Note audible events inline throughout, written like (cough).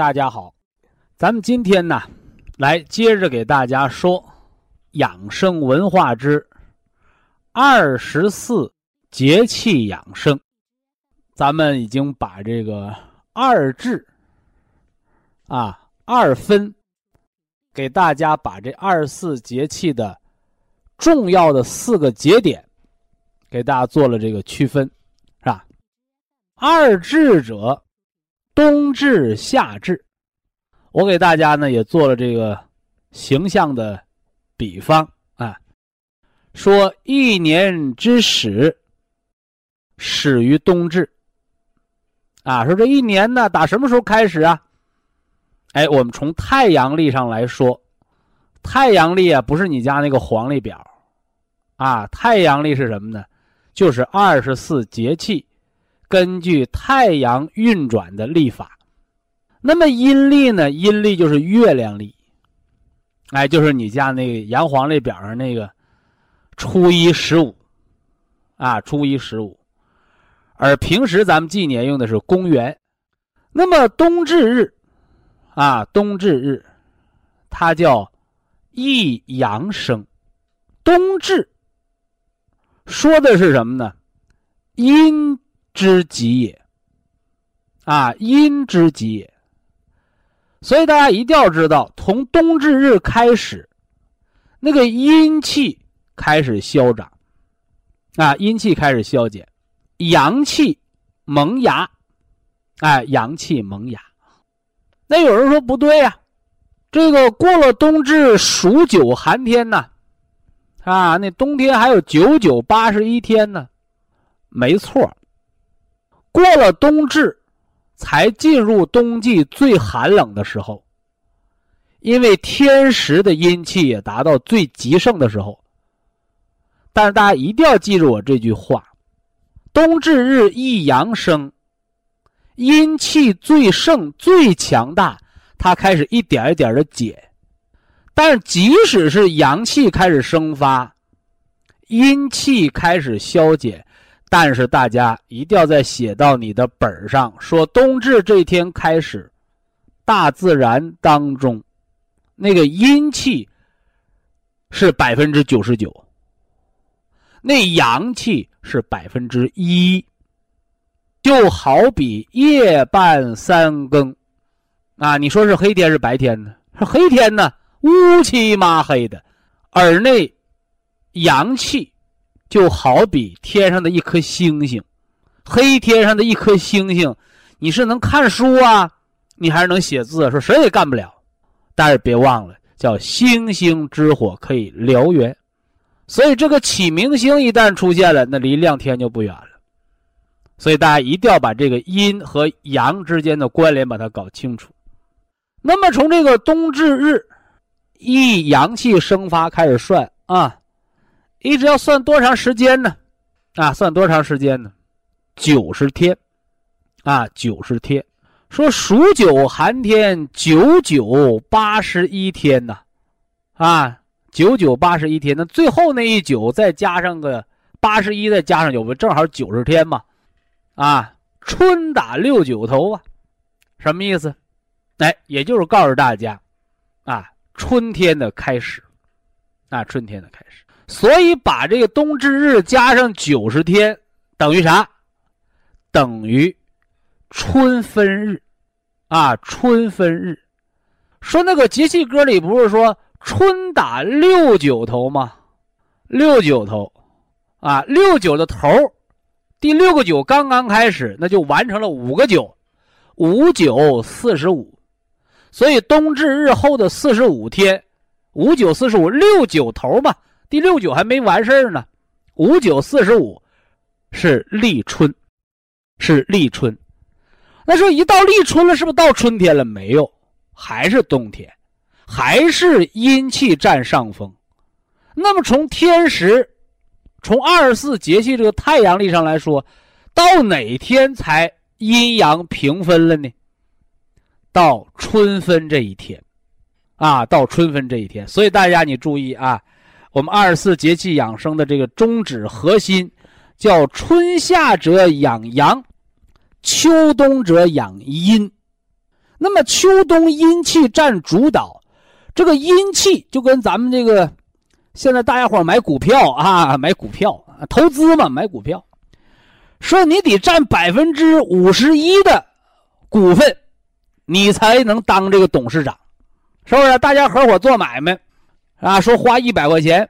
大家好，咱们今天呢，来接着给大家说养生文化之二十四节气养生。咱们已经把这个二至啊二分，给大家把这二十四节气的重要的四个节点，给大家做了这个区分，是吧？二至者。冬至、夏至，我给大家呢也做了这个形象的比方啊，说一年之始始于冬至啊，说这一年呢打什么时候开始啊？哎，我们从太阳历上来说，太阳历啊不是你家那个黄历表啊，太阳历是什么呢？就是二十四节气。根据太阳运转的历法，那么阴历呢？阴历就是月亮历，哎，就是你家那个阳黄历表上那个初一十五，啊，初一十五。而平时咱们纪年用的是公元。那么冬至日，啊，冬至日，它叫一阳生。冬至说的是什么呢？阴。之极也，啊，阴之极也。所以大家一定要知道，从冬至日开始，那个阴气开始消长，啊，阴气开始消减，阳气萌芽，哎，阳气萌芽。那有人说不对呀，这个过了冬至数九寒天呢，啊，那冬天还有九九八十一天呢，没错。过了冬至，才进入冬季最寒冷的时候。因为天时的阴气也达到最极盛的时候。但是大家一定要记住我这句话：冬至日一阳生，阴气最盛、最强大，它开始一点一点的减。但是即使是阳气开始生发，阴气开始消减。但是大家一定要在写到你的本上，说冬至这天开始，大自然当中，那个阴气是百分之九十九，那阳气是百分之一，就好比夜半三更，啊，你说是黑天是白天呢？是黑天呢，乌漆嘛黑的，而那阳气。就好比天上的一颗星星，黑天上的一颗星星，你是能看书啊，你还是能写字？说谁也干不了。但是别忘了，叫星星之火可以燎原，所以这个启明星一旦出现了，那离亮天就不远了。所以大家一定要把这个阴和阳之间的关联把它搞清楚。那么从这个冬至日，一阳气生发开始算啊。一直要算多长时间呢？啊，算多长时间呢？九十天，啊，九十天。说数九寒天，九九八十一天呢，啊，九九八十一天。那最后那一九再加上个八十一，再加上九，不正好九十天嘛？啊，春打六九头啊，什么意思？哎，也就是告诉大家，啊，春天的开始，啊，春天的开始。所以把这个冬至日加上九十天，等于啥？等于春分日，啊，春分日。说那个节气歌里不是说春打六九头吗？六九头，啊，六九的头，第六个九刚刚开始，那就完成了五个九，五九四十五，所以冬至日后的四十五天，五九四十五六九头嘛，第六九还没完事儿呢，五九四十五是立春，是立春。那说一到立春了，是不是到春天了？没有，还是冬天，还是阴气占上风。那么从天时，从二十四节气这个太阳历上来说，到哪天才阴阳平分了呢？到春分这一天，啊，到春分这一天。所以大家你注意啊，我们二十四节气养生的这个宗旨核心，叫春夏者养阳，秋冬者养阴。那么秋冬阴气占主导，这个阴气就跟咱们这个。现在大家伙买股票啊，买股票投资嘛，买股票，说你得占百分之五十一的股份，你才能当这个董事长，是不是？大家合伙做买卖，啊，说花一百块钱，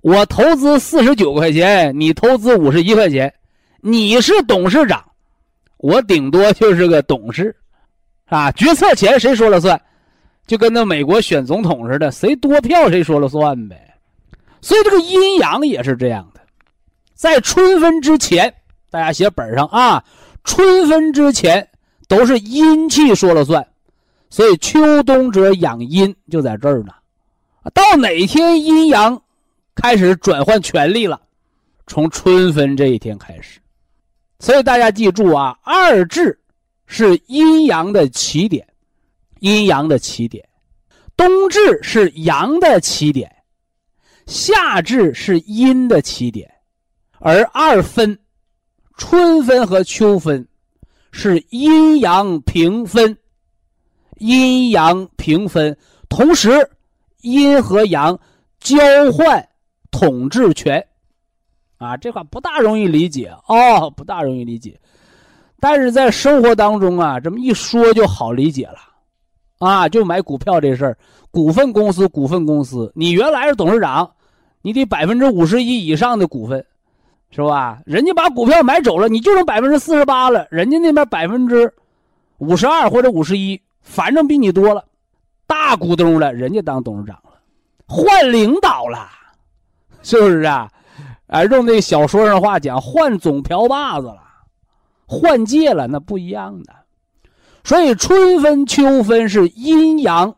我投资四十九块钱，你投资五十一块钱，你是董事长，我顶多就是个董事，啊，决策权谁说了算？就跟那美国选总统似的，谁多票谁说了算呗。所以这个阴阳也是这样的，在春分之前，大家写本上啊，春分之前都是阴气说了算。所以秋冬者养阴就在这儿呢。到哪天阴阳开始转换权力了？从春分这一天开始。所以大家记住啊，二至是阴阳的起点。阴阳的起点，冬至是阳的起点，夏至是阴的起点，而二分，春分和秋分，是阴阳平分，阴阳平分，同时阴和阳交换统治权，啊，这话不大容易理解哦，不大容易理解，但是在生活当中啊，这么一说就好理解了。啊，就买股票这事儿，股份公司，股份公司，你原来是董事长，你得百分之五十一以上的股份，是吧？人家把股票买走了，你就剩百分之四十八了，人家那边百分之五十二或者五十一，反正比你多了，大股东了，人家当董事长了，换领导了，(laughs) 是不是啊？啊，用那小说上话讲，换总瓢把子了，换届了，那不一样的。所以春分、秋分是阴阳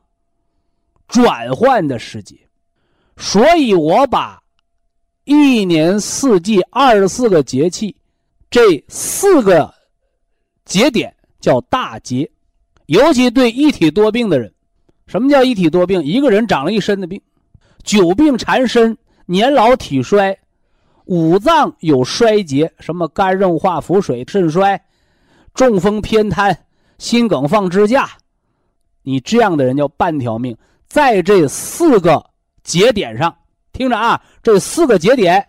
转换的时节，所以我把一年四季二十四个节气这四个节点叫大节，尤其对一体多病的人，什么叫一体多病？一个人长了一身的病，久病缠身，年老体衰，五脏有衰竭，什么肝硬化、腹水、肾衰、中风偏瘫。心梗放支架，你这样的人叫半条命。在这四个节点上，听着啊，这四个节点，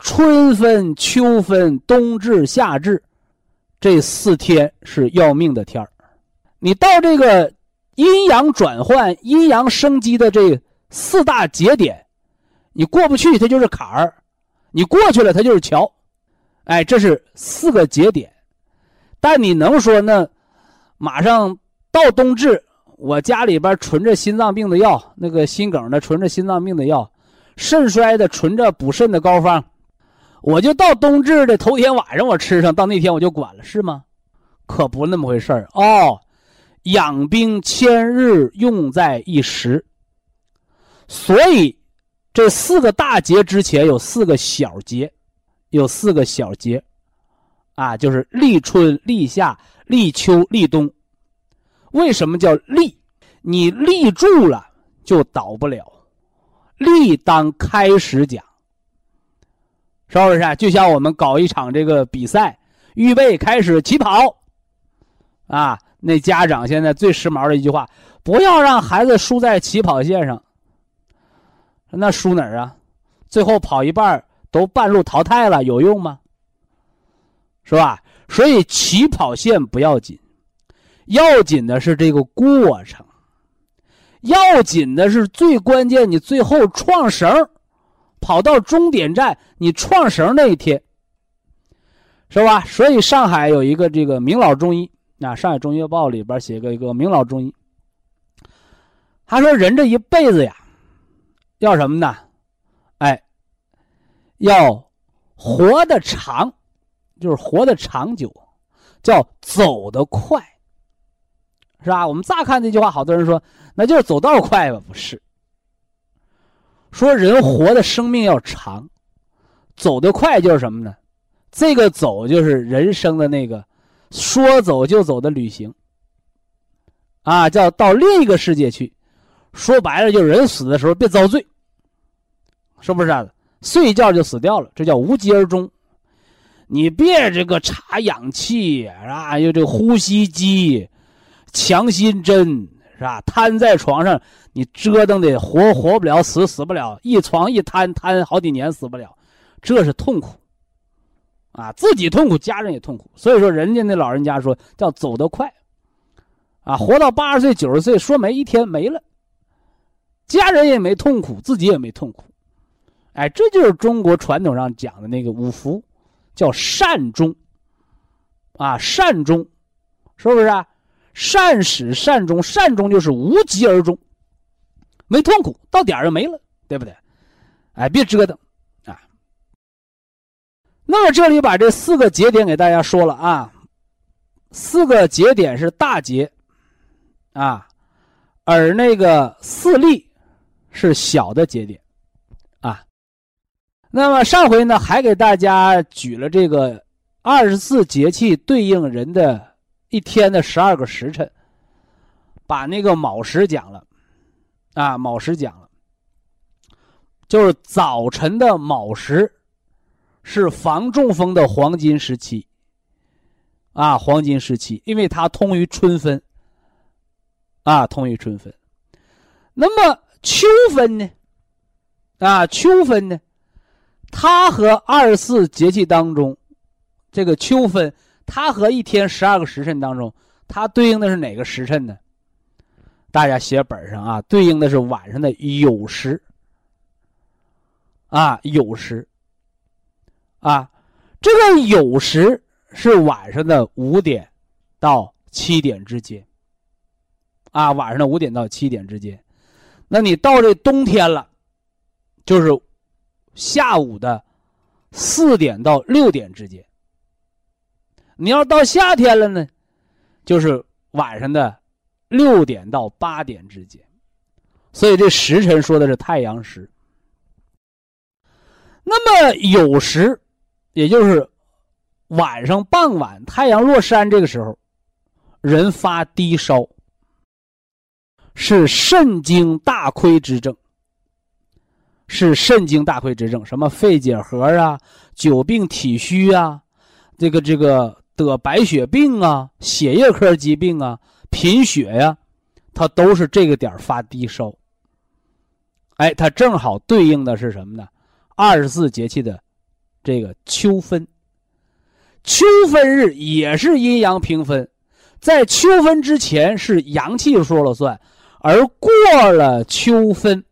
春分、秋分、冬至、夏至，这四天是要命的天儿。你到这个阴阳转换、阴阳生机的这四大节点，你过不去，它就是坎儿；你过去了，它就是桥。哎，这是四个节点。但你能说那？马上到冬至，我家里边存着心脏病的药，那个心梗的存着心脏病的药，肾衰的存着补肾的膏方，我就到冬至的头天晚上我吃上，到那天我就管了，是吗？可不那么回事儿哦。养兵千日，用在一时。所以这四个大节之前有四个小节，有四个小节，啊，就是立春、立夏。立秋、立冬，为什么叫立？你立住了就倒不了。立当开始讲，是不是？就像我们搞一场这个比赛，预备开始起跑，啊，那家长现在最时髦的一句话：不要让孩子输在起跑线上。那输哪儿啊？最后跑一半都半路淘汰了，有用吗？是吧？所以起跑线不要紧，要紧的是这个过程，要紧的是最关键，你最后创绳，跑到终点站，你创绳那一天，是吧？所以上海有一个这个名老中医啊，《上海中医报》里边写个一个名老中医，他说人这一辈子呀，要什么呢？哎，要活得长，就是活得长久，叫走得快，是吧？我们乍看这句话，好多人说。那就是走道快吧？不是。说人活的生命要长，走得快就是什么呢？这个走就是人生的那个说走就走的旅行。啊，叫到另一个世界去。说白了，就人死的时候别遭罪，是不是啊？睡一觉就死掉了，这叫无疾而终。你别这个插氧气啊，又这个呼吸机、强心针。是吧？瘫在床上，你折腾的活活不了，死死不了，一床一瘫瘫好几年死不了，这是痛苦，啊，自己痛苦，家人也痛苦。所以说，人家那老人家说叫走得快，啊，活到八十岁九十岁，说没一天没了，家人也没痛苦，自己也没痛苦，哎，这就是中国传统上讲的那个五福，叫善终，啊，善终，是不是？啊？善始善终，善终就是无疾而终，没痛苦，到点儿就没了，对不对？哎，别折腾！那么这里把这四个节点给大家说了啊，四个节点是大节啊，而那个四例是小的节点啊。那么上回呢，还给大家举了这个二十四节气对应人的。一天的十二个时辰，把那个卯时讲了，啊，卯时讲了，就是早晨的卯时，是防中风的黄金时期，啊，黄金时期，因为它通于春分，啊，通于春分。那么秋分呢？啊，秋分呢？它和二十四节气当中，这个秋分。它和一天十二个时辰当中，它对应的是哪个时辰呢？大家写本上啊，对应的是晚上的酉时。啊，酉时。啊，这个酉时是晚上的五点到七点之间。啊，晚上的五点到七点之间。那你到这冬天了，就是下午的四点到六点之间。你要到夏天了呢，就是晚上的六点到八点之间，所以这时辰说的是太阳时。那么酉时，也就是晚上傍晚太阳落山这个时候，人发低烧，是肾经大亏之症，是肾经大亏之症，什么肺结核啊、久病体虚啊，这个这个。得白血病啊，血液科疾病啊，贫血呀，它都是这个点发低烧。哎，它正好对应的是什么呢？二十四节气的这个秋分。秋分日也是阴阳平分，在秋分之前是阳气说了算，而过了秋分，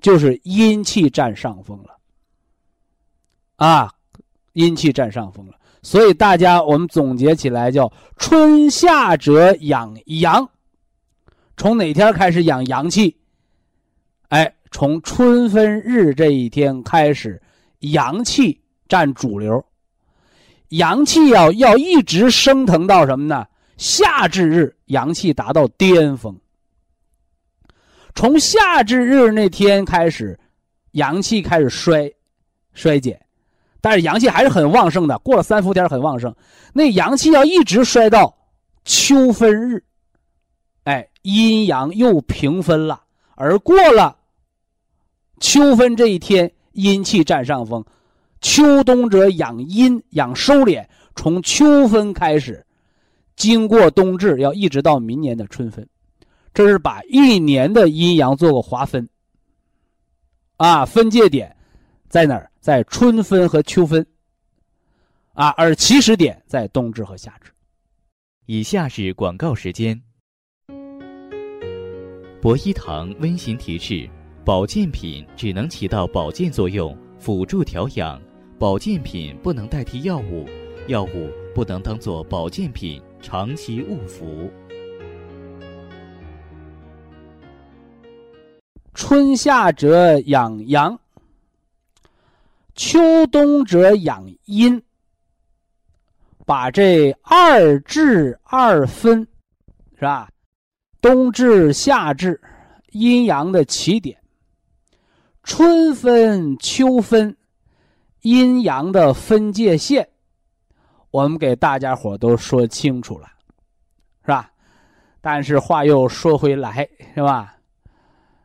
就是阴气占上风了。啊，阴气占上风了。所以大家，我们总结起来叫“春夏者养阳”。从哪天开始养阳气？哎，从春分日这一天开始，阳气占主流。阳气要要一直升腾到什么呢？夏至日，阳气达到巅峰。从夏至日那天开始，阳气开始衰衰减。但是阳气还是很旺盛的，过了三伏天很旺盛。那阳气要一直衰到秋分日，哎，阴阳又平分了。而过了秋分这一天，阴气占上风。秋冬者养阴，养收敛。从秋分开始，经过冬至，要一直到明年的春分，这是把一年的阴阳做个划分。啊，分界点在哪儿？在春分和秋分，啊，而起始点在冬至和夏至。以下是广告时间。博一堂温馨提示：保健品只能起到保健作用，辅助调养；保健品不能代替药物，药物不能当做保健品长期误服。春夏者养阳，秋冬者养阴。把这二至二分，是吧？冬至、夏至，阴阳的起点；春分、秋分，阴阳的分界线。我们给大家伙都说清楚了，是吧？但是话又说回来，是吧？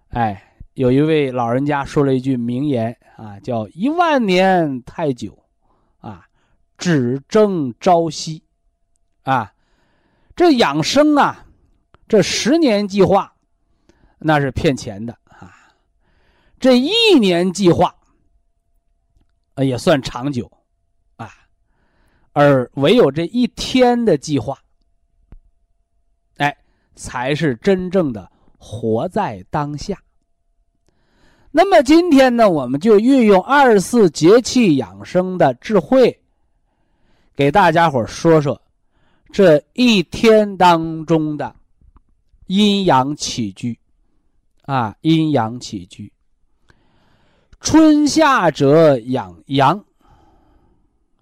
哎，有一位老人家说了一句名言啊，叫“一万年太久”，啊。只争朝夕，啊，这养生啊，这十年计划，那是骗钱的。这一年计划，啊，也算长久，啊，而唯有这一天的计划，哎，才是真正的活在当下。那么今天呢，我们就运用二十四节气养生的智慧。给大家伙说说，这一天当中的阴阳起居，啊，阴阳起居。春夏者养阳，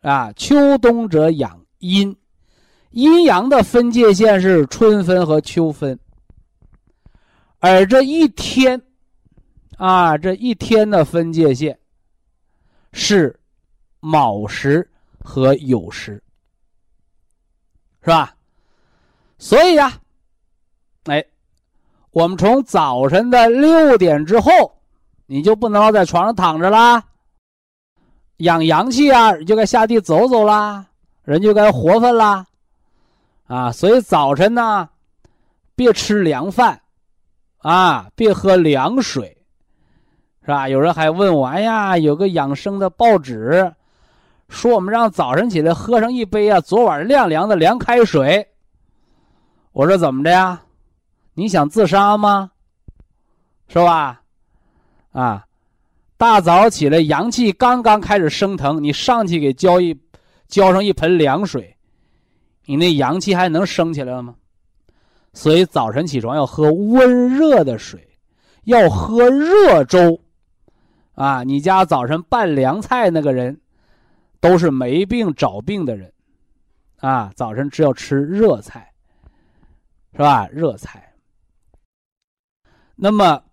啊，秋冬者养阴。阴阳的分界线是春分和秋分，而这一天，啊，这一天的分界线是卯时。和酉时，是吧？所以呀，哎，我们从早晨的六点之后，你就不能在床上躺着啦，养阳气啊，就该下地走走啦，人就该活泛啦，啊！所以早晨呢，别吃凉饭，啊，别喝凉水，是吧？有人还问我，哎呀，有个养生的报纸。说我们让早晨起来喝上一杯啊，昨晚晾凉的凉开水。我说怎么着呀？你想自杀吗？是吧？啊，大早起来阳气刚刚开始升腾，你上去给浇一浇上一盆凉水，你那阳气还能升起来了吗？所以早晨起床要喝温热的水，要喝热粥。啊，你家早晨拌凉菜那个人。都是没病找病的人，啊，早晨只要吃热菜，是吧？热菜。那么，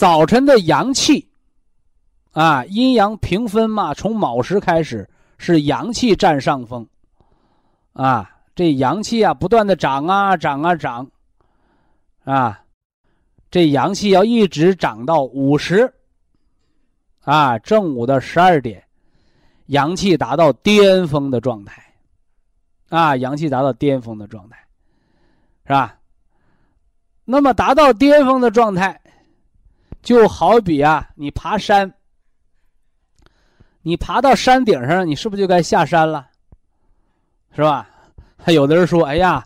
早晨的阳气，啊，阴阳平分嘛，从卯时开始是阳气占上风，啊，这阳气啊不断的长啊长啊长，啊，这阳气要一直长到午时，啊，正午的十二点。阳气达到巅峰的状态，啊，阳气达到巅峰的状态，是吧？那么达到巅峰的状态，就好比啊，你爬山，你爬到山顶上，你是不是就该下山了？是吧？还 (laughs) 有的人说：“哎呀，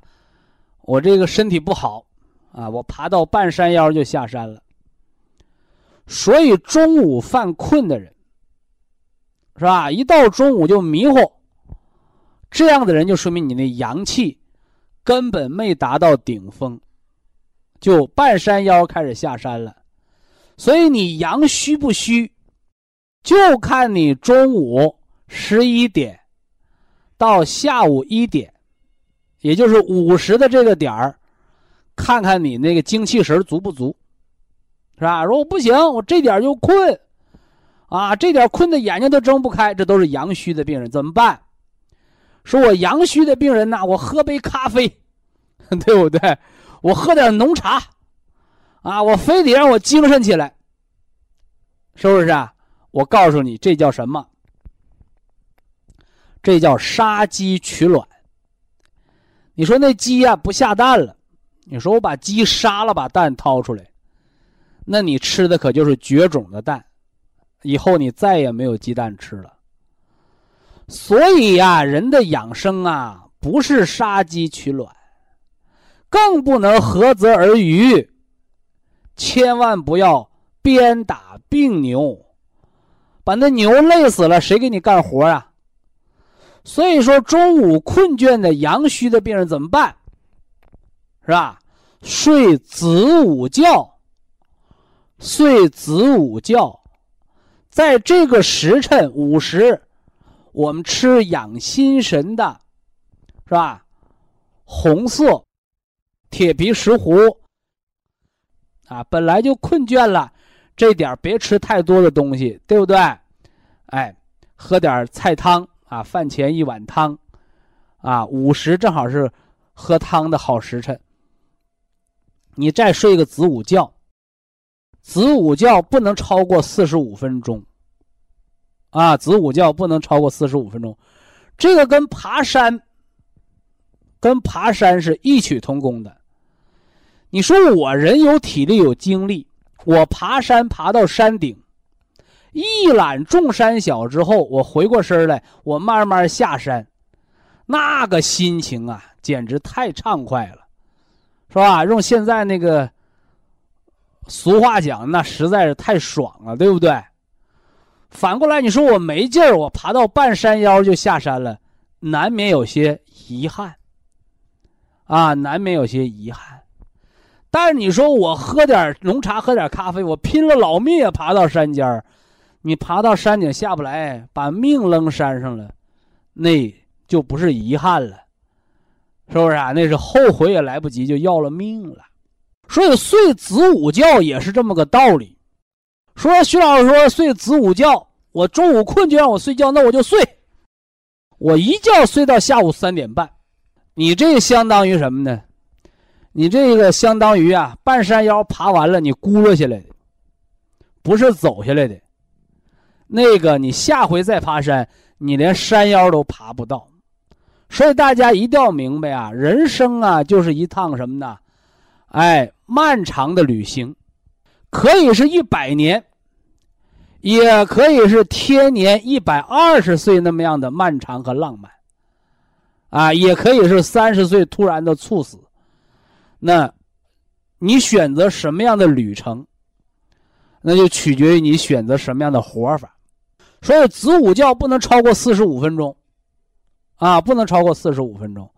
我这个身体不好啊，我爬到半山腰就下山了。”所以中午犯困的人。是吧？一到中午就迷糊，这样的人就说明你那阳气根本没达到顶峰，就半山腰开始下山了。所以你阳虚不虚，就看你中午十一点到下午一点，也就是午时的这个点儿，看看你那个精气神足不足，是吧？如果不行，我这点就困。啊，这点困的眼睛都睁不开，这都是阳虚的病人，怎么办？说我阳虚的病人呢，我喝杯咖啡，(laughs) 对不对？我喝点浓茶，啊，我非得让我精神起来，是不是啊？我告诉你，这叫什么？这叫杀鸡取卵。你说那鸡呀不下蛋了，你说我把鸡杀了，把蛋掏出来，那你吃的可就是绝种的蛋。以后你再也没有鸡蛋吃了。所以呀，人的养生啊，不是杀鸡取卵，更不能涸泽而渔。千万不要鞭打病牛，把那牛累死了，谁给你干活啊？所以说，中午困倦的阳虚的病人怎么办？是吧？睡子午觉，睡子午觉，在这个时辰午时，我们吃养心神的，是吧？红色铁皮石斛啊，本来就困倦了，这点别吃太多的东西，对不对？哎，喝点菜汤。啊，饭前一碗汤，啊，午时正好是喝汤的好时辰。你再睡个子午觉，子午觉不能超过四十五分钟。啊，子午觉不能超过四十五分钟，这个跟爬山，跟爬山是异曲同工的。你说我人有体力有精力，我爬山爬到山顶。一览众山小之后，我回过身来，我慢慢下山，那个心情啊，简直太畅快了，是吧？用现在那个俗话讲，那实在是太爽了，对不对？反过来，你说我没劲儿，我爬到半山腰就下山了，难免有些遗憾，啊，难免有些遗憾。但是你说我喝点浓茶，喝点咖啡，我拼了老命也爬到山尖儿。你爬到山顶下不来，把命扔山上了，那就不是遗憾了，是不是啊？那是后悔也来不及，就要了命了。所以睡子午觉也是这么个道理。说徐老师说睡子午觉，我中午困就让我睡觉，那我就睡，我一觉睡到下午三点半。你这相当于什么呢？你这个相当于啊，半山腰爬完了，你轱辘下来的，不是走下来的。那个，你下回再爬山，你连山腰都爬不到。所以大家一定要明白啊，人生啊，就是一趟什么呢？哎，漫长的旅行，可以是一百年，也可以是天年一百二十岁那么样的漫长和浪漫，啊，也可以是三十岁突然的猝死。那，你选择什么样的旅程，那就取决于你选择什么样的活法。所以子午觉不能超过四十五分钟，啊，不能超过四十五分钟，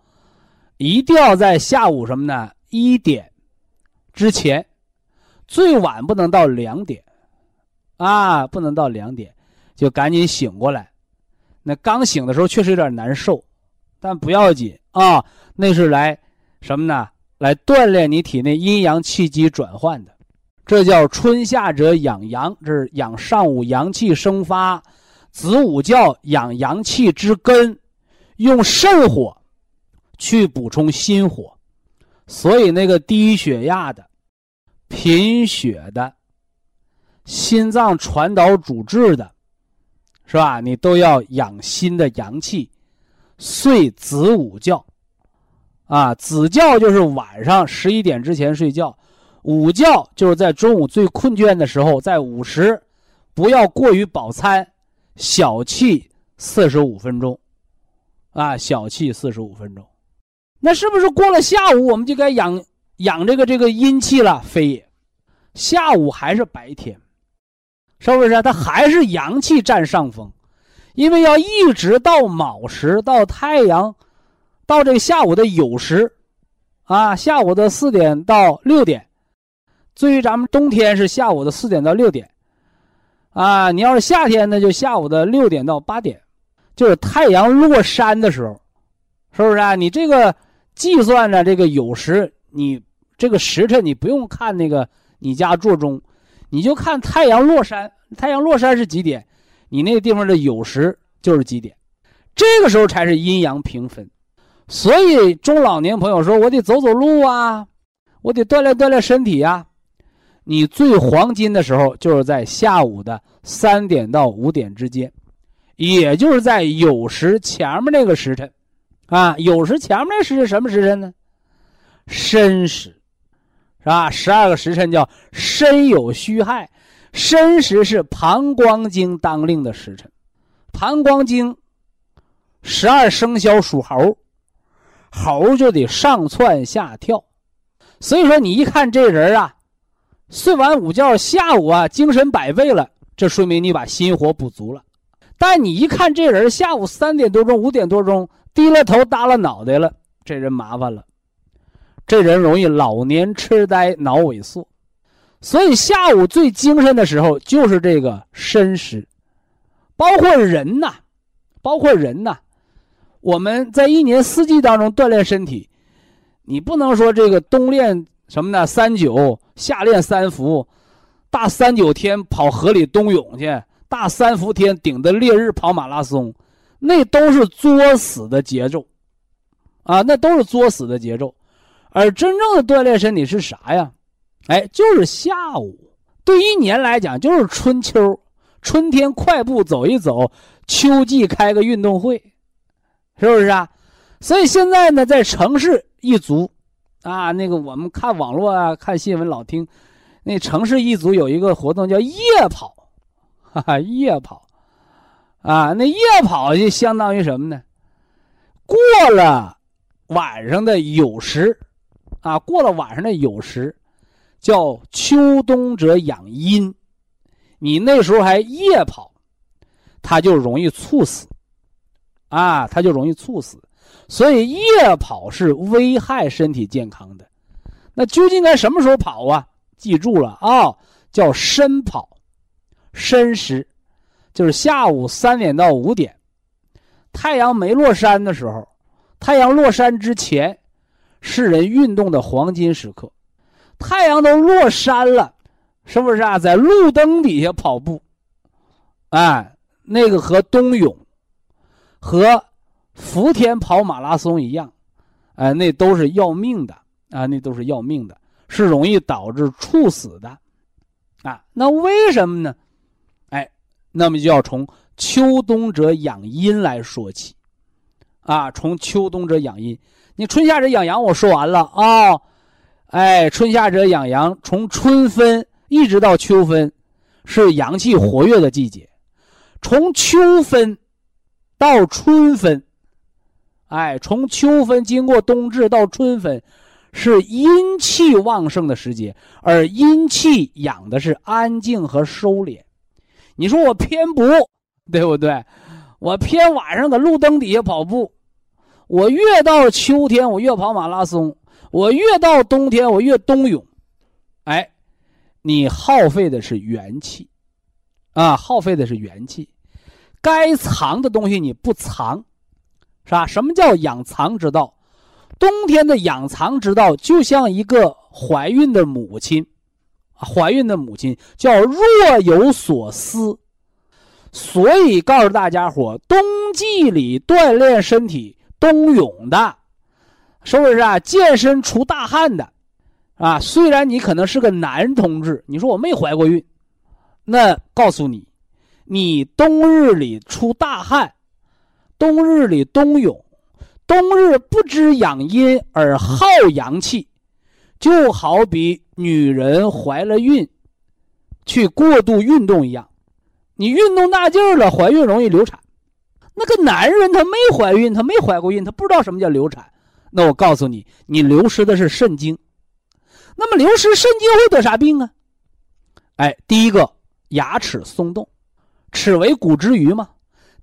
一定要在下午什么呢？一点之前，最晚不能到两点，啊，不能到两点，就赶紧醒过来。那刚醒的时候确实有点难受，但不要紧啊，那是来什么呢？来锻炼你体内阴阳气机转换的。这叫春夏者养阳，这是养上午阳气生发；子午觉养阳气之根，用肾火去补充心火。所以那个低血压的、贫血的、心脏传导阻滞的，是吧？你都要养心的阳气，睡子午觉。啊，子觉就是晚上十一点之前睡觉。午觉就是在中午最困倦的时候，在午时，不要过于饱餐，小憩四十五分钟，啊，小憩四十五分钟，那是不是过了下午我们就该养养这个这个阴气了？非也，下午还是白天，是不是？它还是阳气占上风，因为要一直到卯时，到太阳，到这个下午的酉时，啊，下午的四点到六点。至于咱们冬天是下午的四点到六点，啊，你要是夏天呢，就下午的六点到八点，就是太阳落山的时候，是不是啊？你这个计算着这个酉时，你这个时辰你不用看那个你家座钟，你就看太阳落山，太阳落山是几点，你那个地方的酉时就是几点，这个时候才是阴阳平分。所以中老年朋友说，我得走走路啊，我得锻炼锻炼身体呀。你最黄金的时候就是在下午的三点到五点之间，也就是在酉时前面那个时辰，啊，酉时前面那时辰什么时辰呢？申时，是吧？十二个时辰叫申酉戌亥，申时是膀胱经当令的时辰，膀胱经，十二生肖属猴，猴就得上窜下跳，所以说你一看这人啊。睡完午觉，下午啊精神百倍了，这说明你把心火补足了。但你一看这人下午三点多钟、五点多钟低了头、耷了脑袋了，这人麻烦了，这人容易老年痴呆、脑萎缩。所以下午最精神的时候就是这个申时，包括人呐，包括人呐，我们在一年四季当中锻炼身体，你不能说这个冬练什么呢？三九，夏练三伏，大三九天跑河里冬泳去。大三伏天顶着烈日跑马拉松，那都是作死的节奏，啊，那都是作死的节奏。而真正的锻炼身体是啥呀？哎，就是下午。对一年来讲，就是春秋，春天快步走一走，秋季开个运动会，是不是啊？所以现在呢，在城市一族，啊，那个我们看网络啊，看新闻老听，那城市一族有一个活动叫夜跑。(laughs) 哈哈，夜跑，啊，那夜跑就相当于什么呢？过了晚上的酉时，啊，过了晚上的酉时，叫秋冬者养阴。你那时候还夜跑，他就容易猝死，啊，他就容易猝死。所以夜跑是危害身体健康的。那究竟该什么时候跑啊？记住了啊，叫申跑。申时，就是下午三点到五点，太阳没落山的时候，太阳落山之前，是人运动的黄金时刻。太阳都落山了，是不是啊？在路灯底下跑步，哎，那个和冬泳、和伏天跑马拉松一样，哎，那都是要命的啊，那都是要命的，是容易导致猝死的，啊，那为什么呢？哎那么就要从秋冬者养阴来说起，啊，从秋冬者养阴，你春夏者养阳，我说完了啊，哎，春夏者养阳，从春分一直到秋分，是阳气活跃的季节，从秋分到春分，哎，从秋分经过冬至到春分，是阴气旺盛的时节，而阴气养的是安静和收敛。你说我偏不对不对？我偏晚上在路灯底下跑步，我越到秋天我越跑马拉松，我越到冬天我越冬泳，哎，你耗费的是元气，啊，耗费的是元气，该藏的东西你不藏，是吧？什么叫养藏之道？冬天的养藏之道，就像一个怀孕的母亲。怀孕的母亲叫若有所思，所以告诉大家伙，冬季里锻炼身体、冬泳的，是不是啊？健身出大汗的，啊，虽然你可能是个男同志，你说我没怀过孕，那告诉你，你冬日里出大汗，冬日里冬泳，冬日不知养阴而耗阳气。就好比女人怀了孕，去过度运动一样，你运动大劲儿了，怀孕容易流产。那个男人他没怀孕，他没怀过孕，他不知道什么叫流产。那我告诉你，你流失的是肾精。那么流失肾精会得啥病啊？哎，第一个牙齿松动，齿为骨之余嘛。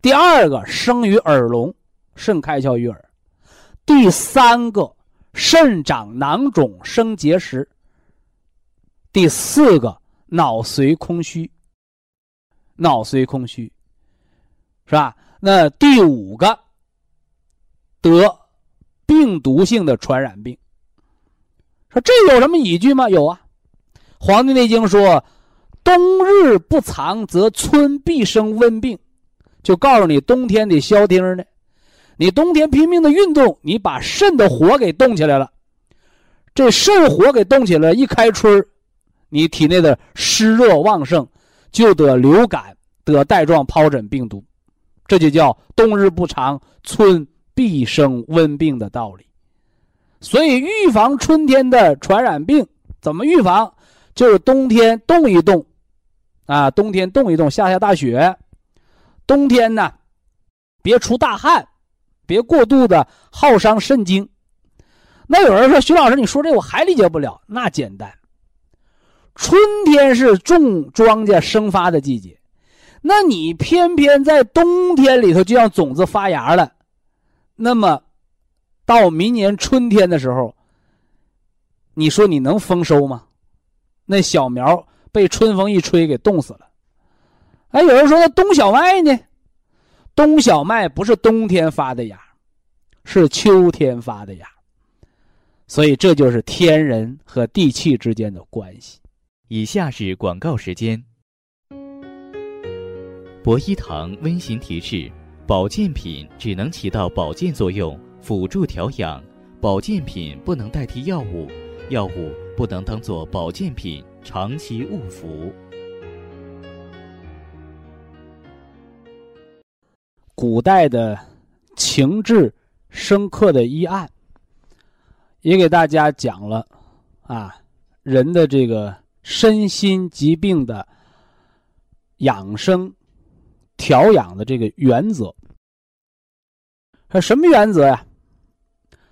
第二个生于耳聋，肾开窍于耳。第三个。肾长囊肿生结石。第四个脑髓空虚，脑髓空虚，是吧？那第五个得病毒性的传染病。说这有什么依据吗？有啊，《黄帝内经》说：“冬日不藏，则春必生温病。”就告诉你冬天得消停呢。你冬天拼命的运动，你把肾的火给冻起来了，这肾火给冻起来，一开春你体内的湿热旺盛，就得流感，得带状疱疹病毒，这就叫冬日不长，春必生温病的道理。所以预防春天的传染病，怎么预防？就是冬天动一动，啊，冬天动一动，下下大雪，冬天呢，别出大汗。别过度的耗伤肾精。那有人说：“徐老师，你说这我还理解不了。”那简单，春天是种庄稼生发的季节，那你偏偏在冬天里头就让种子发芽了，那么到明年春天的时候，你说你能丰收吗？那小苗被春风一吹给冻死了。哎，有人说那冬小麦呢？冬小麦不是冬天发的芽，是秋天发的芽。所以这就是天人和地气之间的关系。以下是广告时间。博一堂温馨提示：保健品只能起到保健作用，辅助调养；保健品不能代替药物，药物不能当做保健品长期误服。古代的情志深刻的医案，也给大家讲了啊，人的这个身心疾病的养生调养的这个原则。是什么原则呀？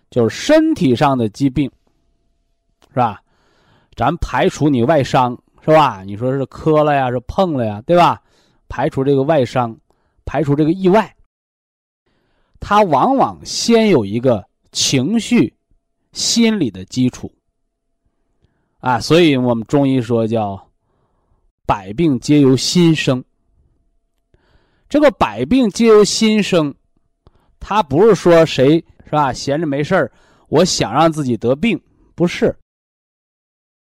就是身体上的疾病，是吧？咱排除你外伤，是吧？你说是磕了呀，是碰了呀，对吧？排除这个外伤。排除这个意外，它往往先有一个情绪、心理的基础，啊，所以我们中医说叫“百病皆由心生”。这个“百病皆由心生”，它不是说谁是吧？闲着没事儿，我想让自己得病，不是。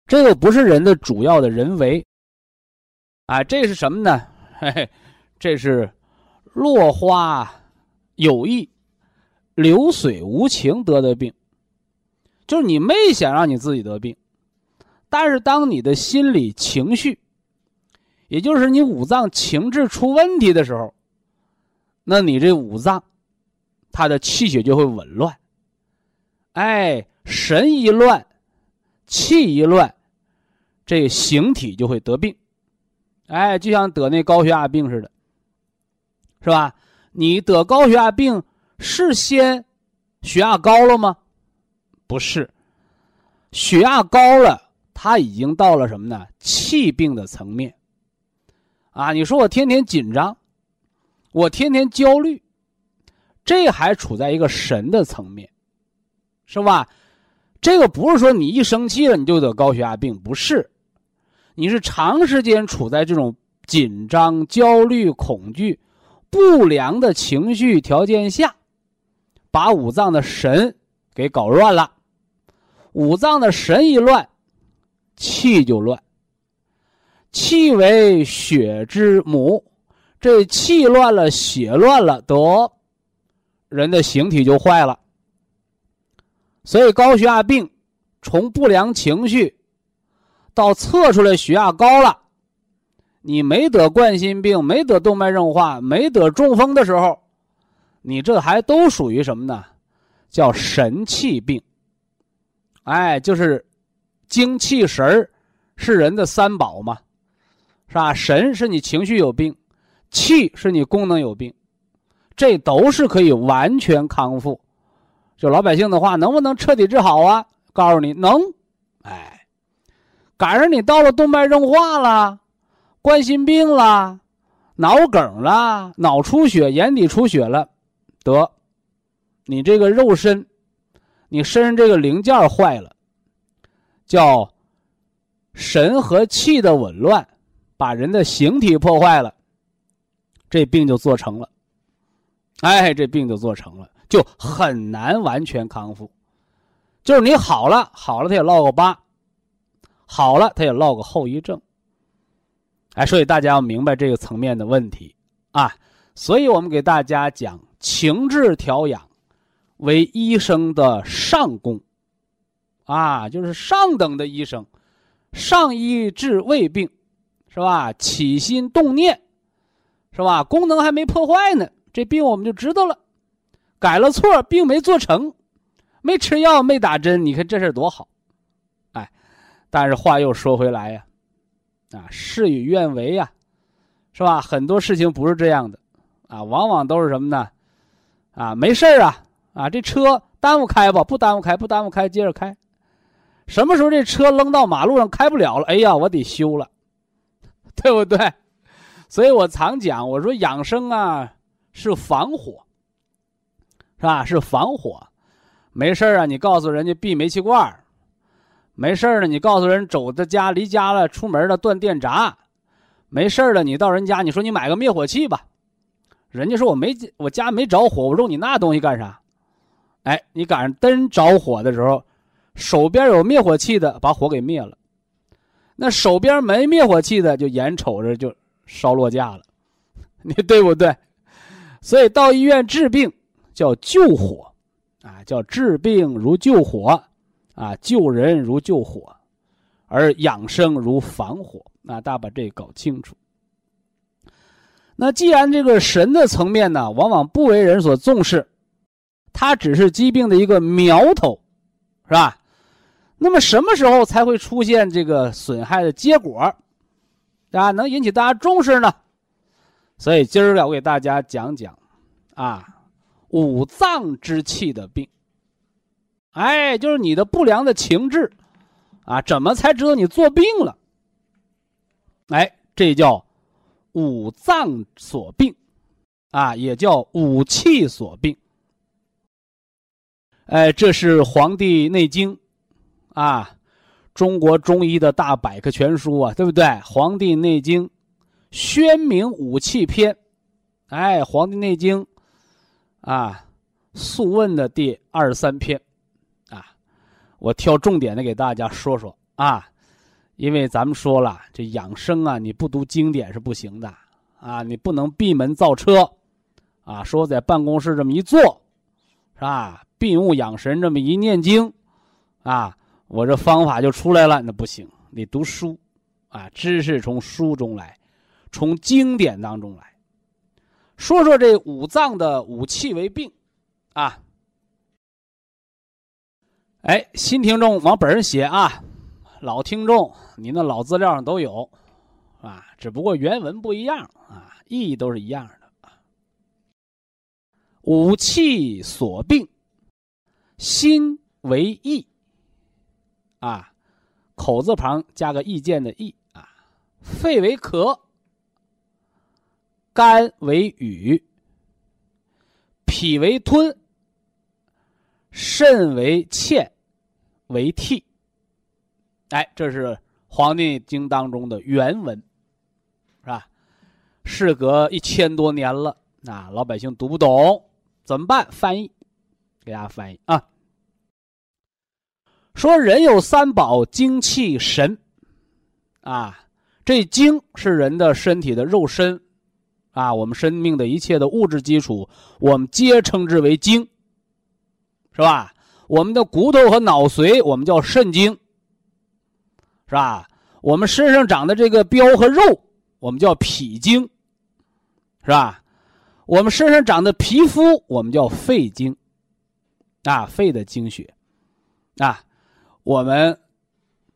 这个不是人的主要的人为，啊，这是什么呢？嘿嘿，这是。落花有意，流水无情得的病，就是你没想让你自己得病，但是当你的心理情绪，也就是你五脏情志出问题的时候，那你这五脏，它的气血就会紊乱。哎，神一乱，气一乱，这形体就会得病。哎，就像得那高血压病似的。是吧？你得高血压病是先血压高了吗？不是，血压高了，它已经到了什么呢？气病的层面。啊，你说我天天紧张，我天天焦虑，这还处在一个神的层面，是吧？这个不是说你一生气了你就得高血压病，不是，你是长时间处在这种紧张、焦虑、恐惧。不良的情绪条件下，把五脏的神给搞乱了。五脏的神一乱，气就乱。气为血之母，这气乱了，血乱了，得人的形体就坏了。所以高血压病从不良情绪到测出来血压高了。你没得冠心病，没得动脉硬化，没得中风的时候，你这还都属于什么呢？叫神气病。哎，就是精气神儿是人的三宝嘛，是吧？神是你情绪有病，气是你功能有病，这都是可以完全康复。就老百姓的话，能不能彻底治好啊？告诉你能。哎，赶上你到了动脉硬化了。冠心病了，脑梗了，脑出血、眼底出血了，得，你这个肉身，你身上这个零件坏了，叫神和气的紊乱，把人的形体破坏了，这病就做成了。哎，这病就做成了，就很难完全康复。就是你好了，好了，他也落个疤，好了，他也落个后遗症。哎，所以大家要明白这个层面的问题啊，所以我们给大家讲情志调养为医生的上功啊，就是上等的医生，上医治胃病，是吧？起心动念，是吧？功能还没破坏呢，这病我们就知道了，改了错，并没做成，没吃药，没打针，你看这事多好，哎，但是话又说回来呀。啊，事与愿违呀，是吧？很多事情不是这样的，啊，往往都是什么呢？啊，没事啊，啊，这车耽误开吧，不耽误开，不耽误开，接着开。什么时候这车扔到马路上开不了了？哎呀，我得修了，(laughs) 对不对？所以我常讲，我说养生啊是防火，是吧？是防火。没事啊，你告诉人家闭煤气罐没事呢，你告诉人走的家离家了，出门了断电闸。没事了，你到人家你说你买个灭火器吧，人家说我没我家没着火，我用你那东西干啥？哎，你赶上灯着火的时候，手边有灭火器的把火给灭了，那手边没灭火器的就眼瞅着就烧落架了，(laughs) 你对不对？所以到医院治病叫救火，啊，叫治病如救火，啊，救人如救火，而养生如防火。啊，大家把这搞清楚。那既然这个神的层面呢，往往不为人所重视，它只是疾病的一个苗头，是吧？那么什么时候才会出现这个损害的结果，啊，能引起大家重视呢？所以今儿个我给大家讲讲，啊，五脏之气的病。哎，就是你的不良的情志，啊，怎么才知道你作病了？哎，这叫五脏所病，啊，也叫五气所病。哎，这是《黄帝内经》，啊，中国中医的大百科全书啊，对不对？《黄帝内经》宣明五气篇，哎，《黄帝内经》啊，《素问》的第二十三篇，啊，我挑重点的给大家说说啊。因为咱们说了，这养生啊，你不读经典是不行的啊！你不能闭门造车，啊，说在办公室这么一坐，是吧？闭目养神这么一念经，啊，我这方法就出来了，那不行，你读书，啊，知识从书中来，从经典当中来。说说这五脏的五气为病，啊，哎，新听众往本上写啊。老听众，你那老资料上都有，啊，只不过原文不一样啊，意义都是一样的。五气所病，心为意，啊，口字旁加个意见的意啊，肺为咳，肝为羽，脾为吞，肾为欠，为涕。哎，这是《黄帝经》当中的原文，是吧？事隔一千多年了，啊，老百姓读不懂，怎么办？翻译，给大家翻译啊。说人有三宝：精气神。啊，这精是人的身体的肉身，啊，我们生命的一切的物质基础，我们皆称之为精，是吧？我们的骨头和脑髓，我们叫肾精。是吧？我们身上长的这个膘和肉，我们叫脾经，是吧？我们身上长的皮肤，我们叫肺经，啊，肺的精血，啊，我们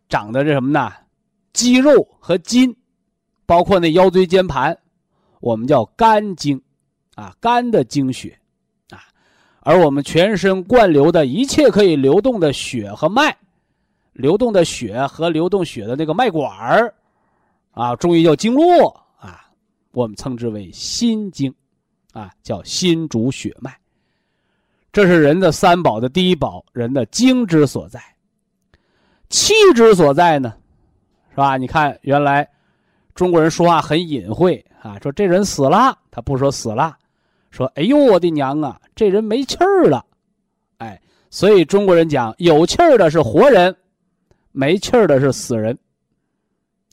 长的这什么呢？肌肉和筋，包括那腰椎间盘，我们叫肝经，啊，肝的经血，啊，而我们全身灌流的一切可以流动的血和脉。流动的血和流动血的那个脉管儿，啊，中医叫经络啊，我们称之为心经，啊，叫心主血脉。这是人的三宝的第一宝，人的精之所在。气之所在呢，是吧？你看，原来中国人说话很隐晦啊，说这人死了，他不说死了，说哎呦我的娘啊，这人没气儿了，哎，所以中国人讲有气儿的是活人。没气儿的是死人，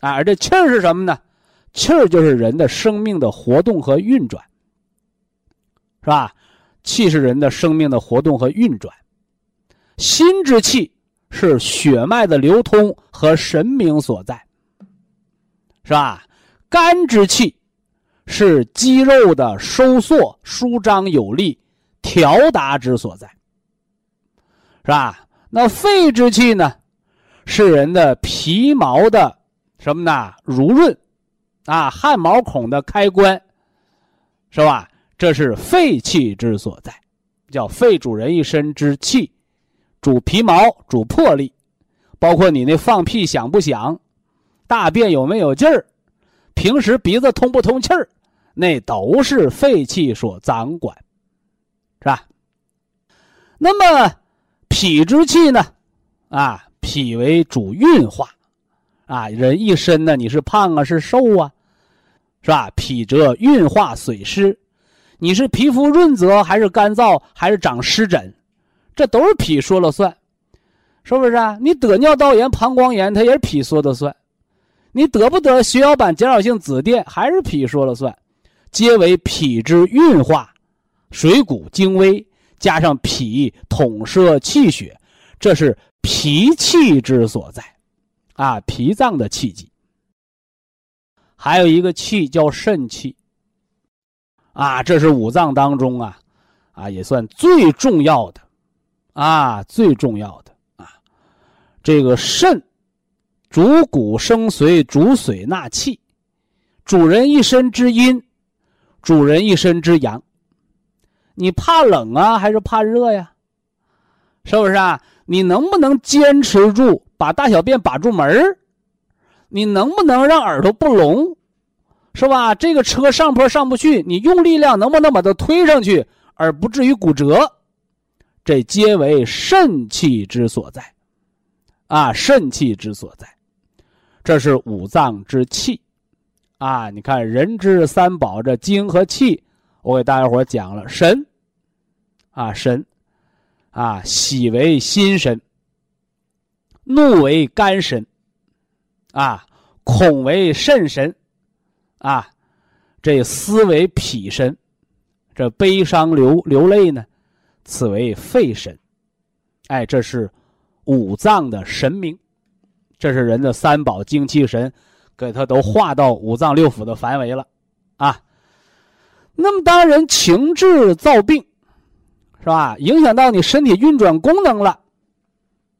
啊，而这气儿是什么呢？气儿就是人的生命的活动和运转，是吧？气是人的生命的活动和运转。心之气是血脉的流通和神明所在，是吧？肝之气是肌肉的收缩、舒张有力、调达之所在，是吧？那肺之气呢？是人的皮毛的什么呢？濡润，啊，汗毛孔的开关，是吧？这是肺气之所在，叫肺主人一身之气，主皮毛，主魄力，包括你那放屁响不响，大便有没有劲儿，平时鼻子通不通气儿，那都是肺气所掌管，是吧？那么脾之气呢？啊，脾为主运化，啊，人一身呢，你是胖啊，是瘦啊，是吧？脾则运化水湿，你是皮肤润泽还是干燥，还是长湿疹，这都是脾说了算。是不是啊？你得尿道炎、膀胱炎，它也是脾说的算；你得不得血小板减少性紫癜，还是脾说了算。皆为脾之运化，水谷精微，加上脾统摄气血，这是脾气之所在，啊，脾脏的气机。还有一个气叫肾气，啊，这是五脏当中啊，啊，也算最重要的，啊，最重要的啊。这个肾，主骨生髓，主髓纳气，主人一身之阴，主人一身之阳。你怕冷啊，还是怕热呀？是不是啊？你能不能坚持住把大小便把住门你能不能让耳朵不聋？是吧？这个车上坡上不去，你用力量能不能把它推上去，而不至于骨折？这皆为肾气之所在。啊，肾气之所在，这是五脏之气。啊，你看人之三宝，这精和气，我给大家伙讲了神。啊，神，啊，喜为心神，怒为肝神，啊，恐为肾神，啊，这思为脾神，这悲伤流流泪呢，此为肺神。哎，这是。五脏的神明，这是人的三宝精气神，给他都划到五脏六腑的范围了，啊。那么当人情志造病，是吧？影响到你身体运转功能了，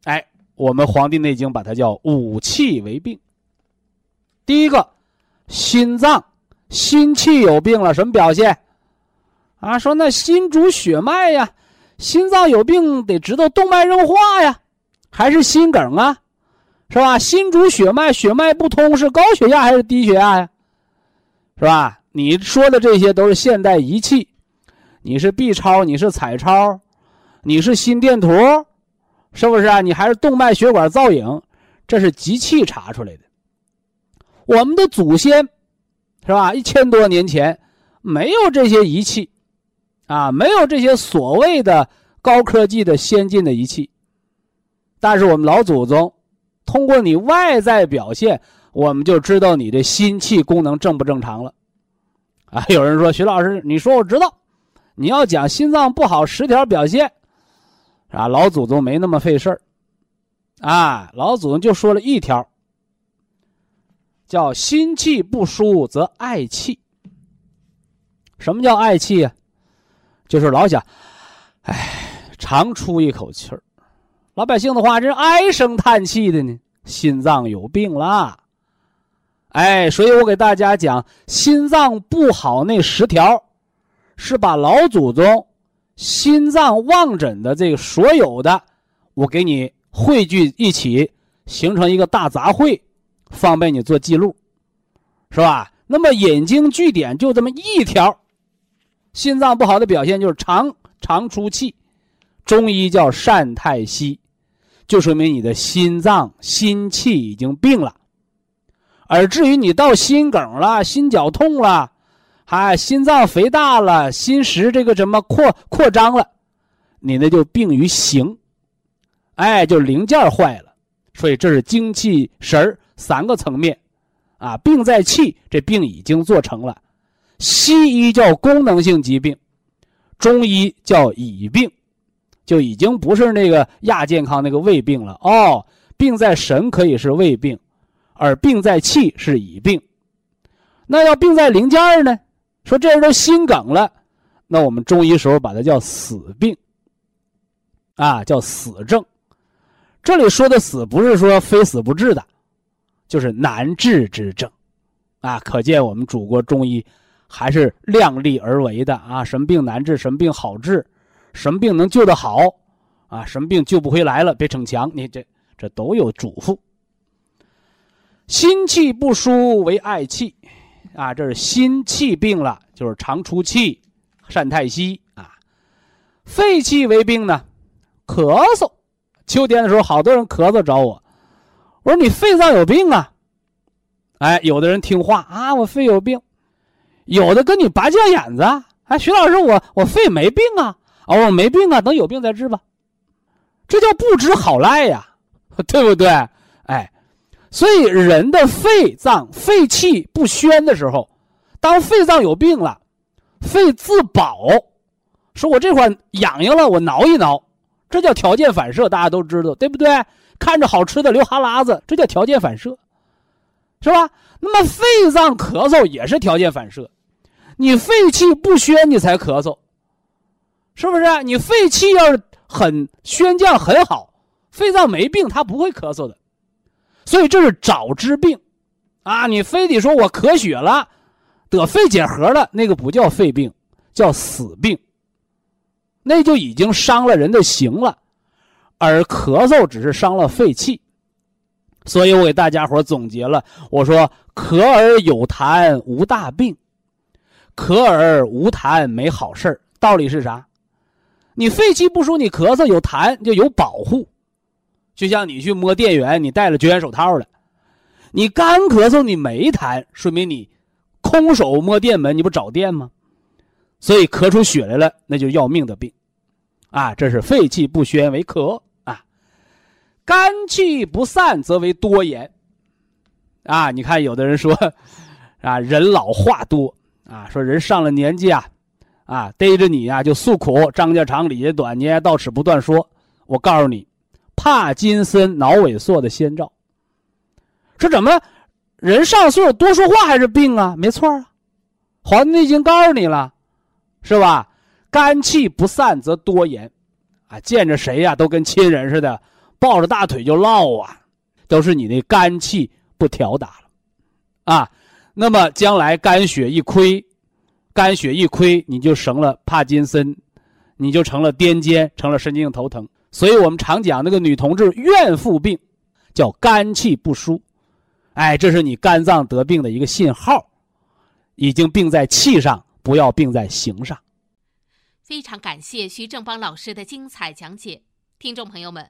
哎，我们《黄帝内经》把它叫五气为病。第一个，心脏心气有病了，什么表现？啊，说那心主血脉呀，心脏有病得知道动脉硬化呀。还是心梗啊，是吧？心主血脉，血脉不通是高血压还是低血压呀？是吧？你说的这些都是现代仪器，你是 B 超，你是彩超，你是心电图，是不是啊？你还是动脉血管造影，这是机器查出来的。我们的祖先，是吧？一千多年前没有这些仪器，啊，没有这些所谓的高科技的先进的仪器。但是我们老祖宗，通过你外在表现，我们就知道你的心气功能正不正常了。啊，有人说徐老师，你说我知道，你要讲心脏不好十条表现，啊，老祖宗没那么费事儿，啊，老祖宗就说了一条，叫心气不舒则嗳气。什么叫嗳气呀？就是老想，哎，长出一口气儿。老百姓的话，这唉声叹气的呢，心脏有病啦。哎，所以我给大家讲，心脏不好那十条，是把老祖宗心脏望诊的这个所有的，我给你汇聚一起，形成一个大杂烩，方便你做记录，是吧？那么引经据典就这么一条，心脏不好的表现就是常常出气，中医叫善太息。就说明你的心脏心气已经病了，而至于你到心梗了、心绞痛了，还心脏肥大了、心室这个什么扩扩张了，你那就病于形，哎，就零件坏了。所以这是精气神三个层面，啊，病在气，这病已经做成了。西医叫功能性疾病，中医叫乙病。就已经不是那个亚健康那个胃病了哦，病在神可以是胃病，而病在气是乙病。那要病在零件呢？说这人都心梗了，那我们中医时候把它叫死病，啊，叫死症。这里说的死不是说非死不治的，就是难治之症，啊，可见我们祖国中医还是量力而为的啊，什么病难治，什么病好治。什么病能救得好，啊？什么病救不回来了？别逞强，你这这都有嘱咐。心气不舒为嗳气，啊，这是心气病了，就是常出气、善太息啊。肺气为病呢，咳嗽。秋天的时候，好多人咳嗽找我，我说你肺脏有病啊。哎，有的人听话啊，我肺有病；有的跟你拔犟眼子，哎，徐老师，我我肺没病啊，哦，我没病啊，等有病再治吧。这叫不知好赖呀，(laughs) 对不对？哎。所以，人的肺脏肺气不宣的时候，当肺脏有病了，肺自保，说我这块痒痒了，我挠一挠，这叫条件反射，大家都知道，对不对？看着好吃的流哈喇子，这叫条件反射，是吧？那么肺脏咳嗽也是条件反射，你肺气不宣，你才咳嗽，是不是？你肺气要是很宣降很好，肺脏没病，他不会咳嗽的。所以这是早知病，啊，你非得说我咳血了，得肺结核了，那个不叫肺病，叫死病。那就已经伤了人的形了，而咳嗽只是伤了肺气。所以我给大家伙总结了，我说咳而有痰无大病，咳而无痰没好事道理是啥？你肺气不舒，你咳嗽有痰就有保护。就像你去摸电源，你戴了绝缘手套了，你干咳嗽你没痰，说明你空手摸电门，你不找电吗？所以咳出血来了，那就要命的病，啊，这是肺气不宣为咳。啊，肝气不散则为多言，啊，你看有的人说，啊，人老话多。啊，说人上了年纪啊，啊，逮着你啊就诉苦，张家长李家短，你也到此不断说，我告诉你。帕金森脑萎缩的先兆，说怎么人上岁数多说话还是病啊？没错啊，《黄帝内经》告诉你了，是吧？肝气不散则多言，啊，见着谁呀都跟亲人似的，抱着大腿就唠啊，都是你那肝气不调达了，啊，那么将来肝血一亏，肝血一亏，你就成了帕金森，你就成了癫痫，成了神经性头疼。所以我们常讲那个女同志怨妇病，叫肝气不舒，哎，这是你肝脏得病的一个信号，已经病在气上，不要病在形上。非常感谢徐正邦老师的精彩讲解，听众朋友们，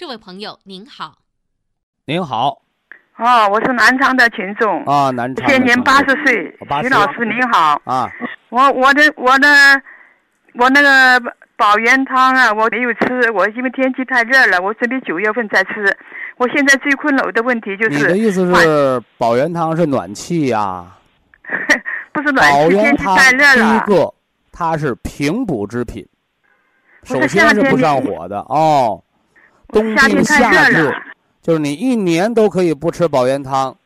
这位朋友您好。您好。哦，我是南昌的群众。啊，南昌。现年八十岁，徐老师您好。啊。我我的我的我那个。保元汤啊，我没有吃，我因为天气太热了，我准备九月份再吃。我现在最困扰的问题就是。你的意思是保元汤是暖气呀？(laughs) 不是暖气，天气太热了。第一个，它是平补之品，首先是不上火的哦。冬病夏治，就是你一年都可以不吃保元汤，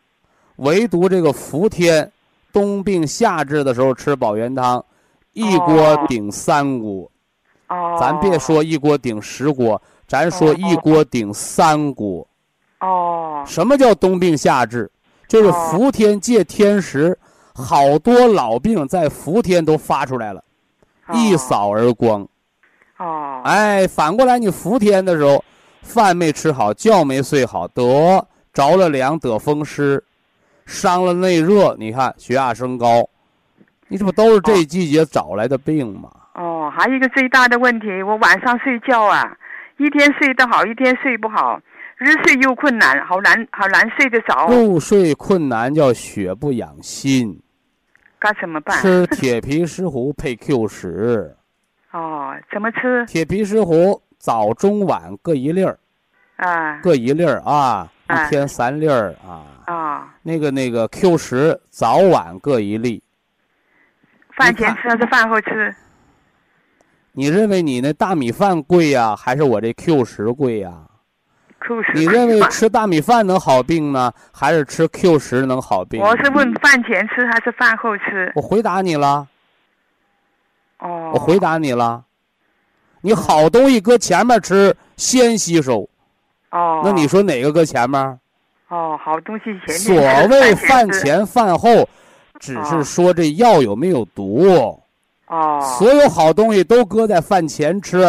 唯独这个伏天，冬病夏治的时候吃保元汤，一锅顶三锅。哦，咱别说一锅顶十锅，咱说一锅顶三锅。哦，什么叫冬病夏治？就是伏天借天时，好多老病在伏天都发出来了，一扫而光。哦，哎，反过来你伏天的时候，饭没吃好，觉没睡好，得着了凉，得风湿，伤了内热，你看血压升高，你这不都是这季节找来的病吗？哦，还有一个最大的问题，我晚上睡觉啊，一天睡得好，一天睡不好，日睡又困难，好难，好难睡得着。入睡困难叫血不养心，该怎么办？吃铁皮石斛配 Q 十。(laughs) 哦，怎么吃？铁皮石斛早中晚各一粒儿。啊。各一粒儿啊，一天三粒儿啊。啊。那个那个 Q 十早晚各一粒。饭前吃还是饭后吃？你认为你那大米饭贵呀，还是我这 Q 十贵呀？Q 十。你认为吃大米饭能好病呢，还是吃 Q 十能好病？我是问饭前吃还是饭后吃？我回答你了。哦。我回答你了。你好东西搁前面吃，先吸收。哦。那你说哪个搁前面？哦，好东西前所谓饭前饭后，只是说这药有没有毒。哦。所有好东西都搁在饭前吃。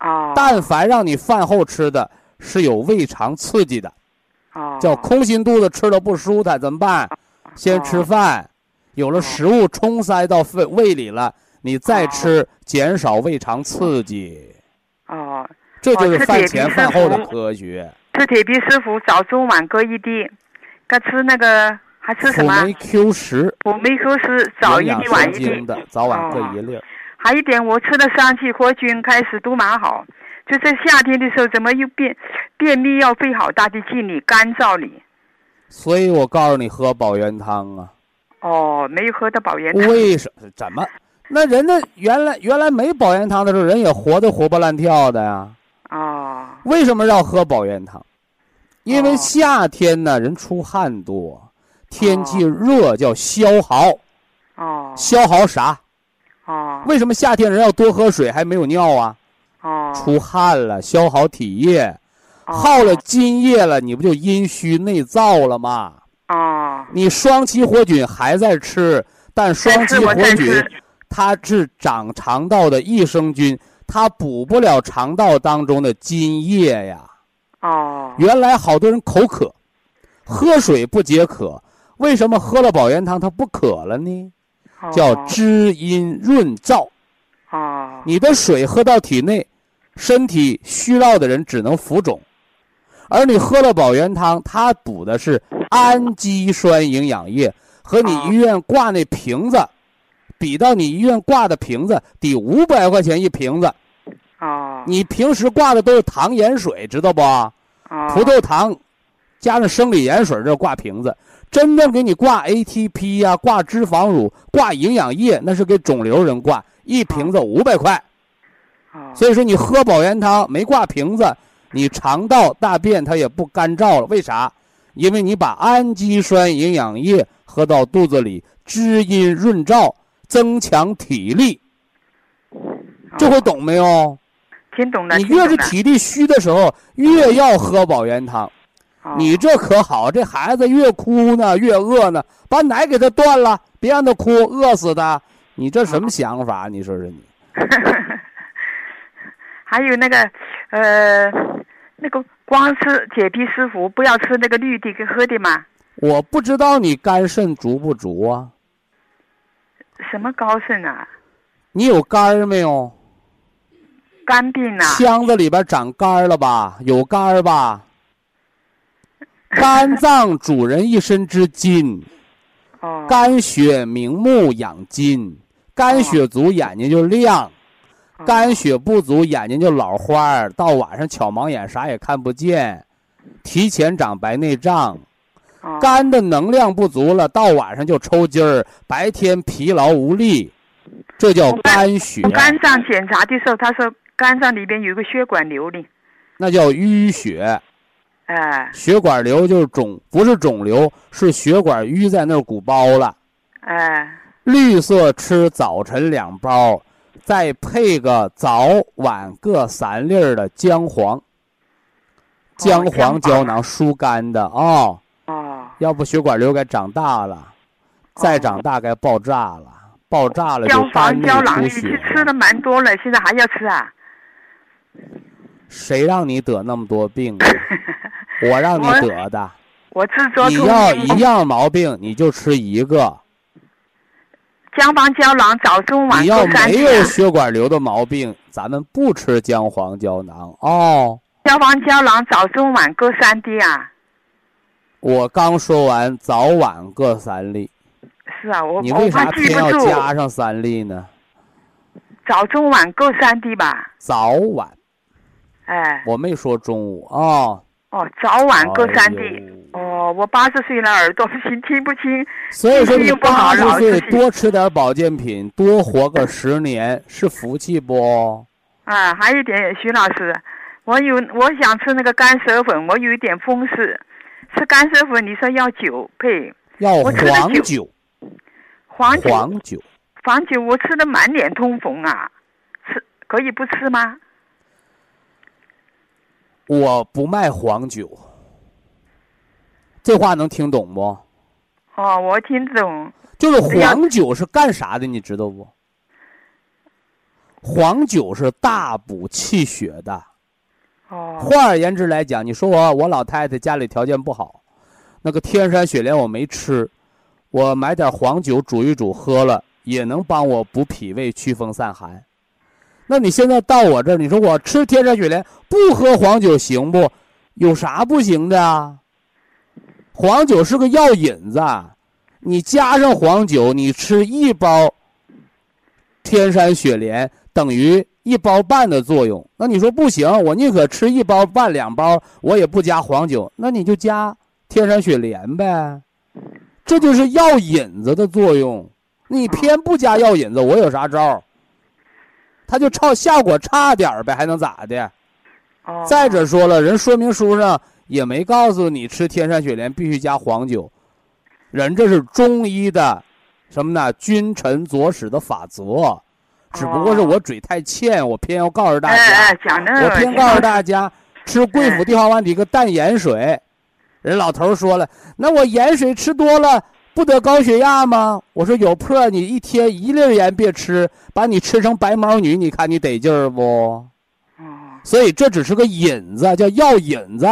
哦。但凡让你饭后吃的，是有胃肠刺激的。哦。叫空心肚子吃了不舒坦，怎么办？先吃饭，有了食物冲塞到胃胃里了，你再吃，减少胃肠刺激。哦。这就是饭前饭后的科学。吃铁皮石斛，早中晚各一滴。该吃那个还吃什么？辅酶 Q 十。辅酶 Q 十，早一滴晚一滴。的，早晚各一粒。还一点，我吃的三气活菌开始都蛮好，就在夏天的时候，怎么又便便秘要费好大的劲力，干燥力。所以我告诉你，喝保元汤啊。哦，没有喝到保元汤。为什么？怎么？那人家原来原来没保元汤的时候，人也活得活蹦乱跳的呀。哦。为什么要喝保元汤？因为夏天呢，人出汗多，天气热叫消耗。哦。消耗啥？哦。为什么夏天人要多喝水还没有尿啊？哦。出汗了，消耗体液，耗了津液了，你不就阴虚内燥了吗？哦。你双歧活菌还在吃，但双歧活菌它是长肠道的益生菌。它补不了肠道当中的津液呀。哦。原来好多人口渴，喝水不解渴，为什么喝了保元汤它不渴了呢？叫滋阴润燥。哦。你的水喝到体内，身体虚劳的人只能浮肿，而你喝了保元汤，它补的是氨基酸营养液，和你医院挂那瓶子。比到你医院挂的瓶子得五百块钱一瓶子，哦，你平时挂的都是糖盐水，知道不？哦，葡萄糖加上生理盐水这挂瓶子，真正给你挂 ATP 呀、挂脂肪乳、挂营养液，那是给肿瘤人挂，一瓶子五百块。哦，所以说你喝保元汤没挂瓶子，你肠道大便它也不干燥了，为啥？因为你把氨基酸营养液喝到肚子里，滋阴润燥。增强体力，这回懂没有？听懂了。你越是体力虚的时候，越要喝保元汤。你这可好，这孩子越哭呢，越饿呢，把奶给他断了，别让他哭，饿死他。你这什么想法？你说说你。(laughs) 还有那个，呃，那个光吃解皮湿服，不要吃那个绿的跟喝的嘛。我不知道你肝肾足不足啊？什么高肾啊？你有肝儿没有？肝病啊？腔子里边长肝儿了吧？有肝儿吧？肝脏主人一身之筋。哦。肝血明目养筋，肝血足眼睛就亮，肝血不足眼睛就老花儿，到晚上巧盲眼啥也看不见，提前长白内障。肝的能量不足了，到晚上就抽筋儿，白天疲劳无力，这叫肝血。肝脏检查的时候，他说肝脏里边有个血管瘤的，那叫淤血。哎。血管瘤就是肿，不是肿瘤，是血管淤在那儿鼓包了。哎。绿色吃早晨两包，再配个早晚各三粒儿的姜黄。姜黄胶囊疏肝的啊。哦，要不血管瘤该长大了，再长大该爆炸了，爆炸了就肝内出血。吃的蛮多了，现在还要吃啊？谁让你得那么多病？我让你得的。我自作你要一样毛病，你就吃一个。姜黄胶囊早中晚你要没有血管瘤的毛病，咱们不吃姜黄胶囊哦。姜黄胶囊早中晚各三滴啊。我刚说完，早晚各三粒。是啊，我你为啥偏要加上三粒呢？早中晚各三粒吧。早晚。哎。我没说中午啊。哦，早晚各三滴。哦，我八十岁了，耳朵不行，听不清。所以说你八十岁多吃点保健品，多活个十年是福气不？啊，还有一点，徐老师，我有我想吃那个干舌粉，我有一点风湿，吃干舌粉你说要酒配要黄酒，黄酒。黄酒我吃的满脸通红啊，吃可以不吃吗？我不卖黄酒，这话能听懂不？哦，我听懂。就是黄酒是干啥的，你知道不？黄酒是大补气血的。换而言之来讲，你说我我老太太家里条件不好，那个天山雪莲我没吃，我买点黄酒煮一煮喝了，也能帮我补脾胃、祛风散寒。那你现在到我这儿，你说我吃天山雪莲不喝黄酒行不？有啥不行的啊？黄酒是个药引子，你加上黄酒，你吃一包天山雪莲等于一包半的作用。那你说不行，我宁可吃一包半两包，我也不加黄酒，那你就加天山雪莲呗。这就是药引子的作用。你偏不加药引子，我有啥招儿？它就差效果差点呗，还能咋的？再者说了，人说明书上也没告诉你吃天山雪莲必须加黄酒，人这是中医的什么呢？君臣佐使的法则，只不过是我嘴太欠，我偏要告诉大哎家，我偏告诉大家吃贵府地黄丸里个淡盐水。人老头说了，那我盐水吃多了不得高血压吗？我说有破，你一天一粒盐别吃，把你吃成白毛女，你看你得劲儿不？哦所以这只是个引子，叫药引子。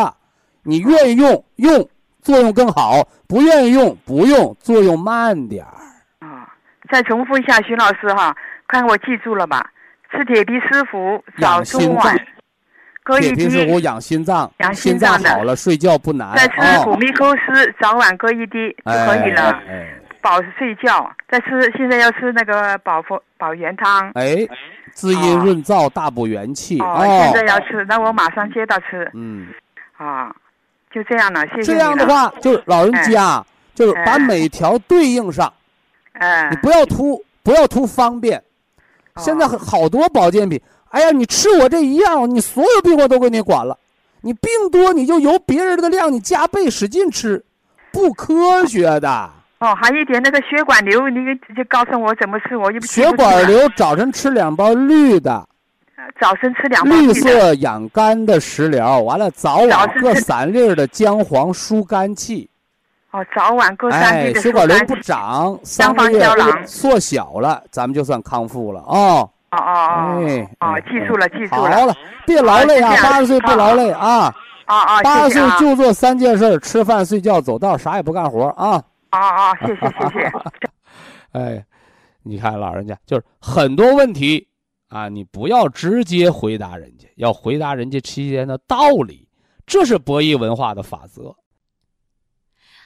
你愿意用用，作用更好；不愿意用不用，作用慢点儿。啊，再重复一下，徐老师哈，看我记住了吧？吃铁皮石斛，早心中晚。脏，各一铁皮石斛，养心脏，养心心脏好了睡觉不难。再吃哦普密扣斯，早晚各一滴就可以了，哎哎保睡觉。再吃，现在要吃那个保佛保元汤。哎，滋阴润燥，大补元气。哦，现在要吃，那我马上接到吃。嗯，啊，就这样了，谢谢这，样的话，就是老人家，就是把哎。每条对应上，嗯你，不要图不要图方便。现在好多保健品，哎呀，你吃我这一样，你所有病我都给你管了。你病多，你就由别人的量，你加倍使劲吃，不科学的。哦，还有一点那个血管瘤，你就告诉我怎么吃，我又不住了，管瘤早晨吃两包绿的，早晨吃两包绿色养肝的食疗，完了早晚各三粒的姜黄疏肝气。哦，早晚各三哎，粒的血管瘤不长，三个月胶囊缩小了，咱们就算康复了啊。哦哦哦哎，哦，哎记住了，记住好了，别劳累啊八十岁不劳累啊。啊啊，八十岁就做三件事儿：吃饭、睡觉、走道，啥也不干活啊啊！哦哦，谢谢谢谢，(laughs) 哎，你看老人家就是很多问题啊，你不要直接回答人家，要回答人家期间的道理，这是博弈文化的法则。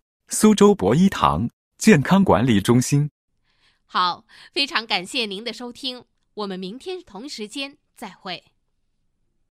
“苏州博一堂健康管理中心”。好，非常感谢您的收听，我们明天同时间再会。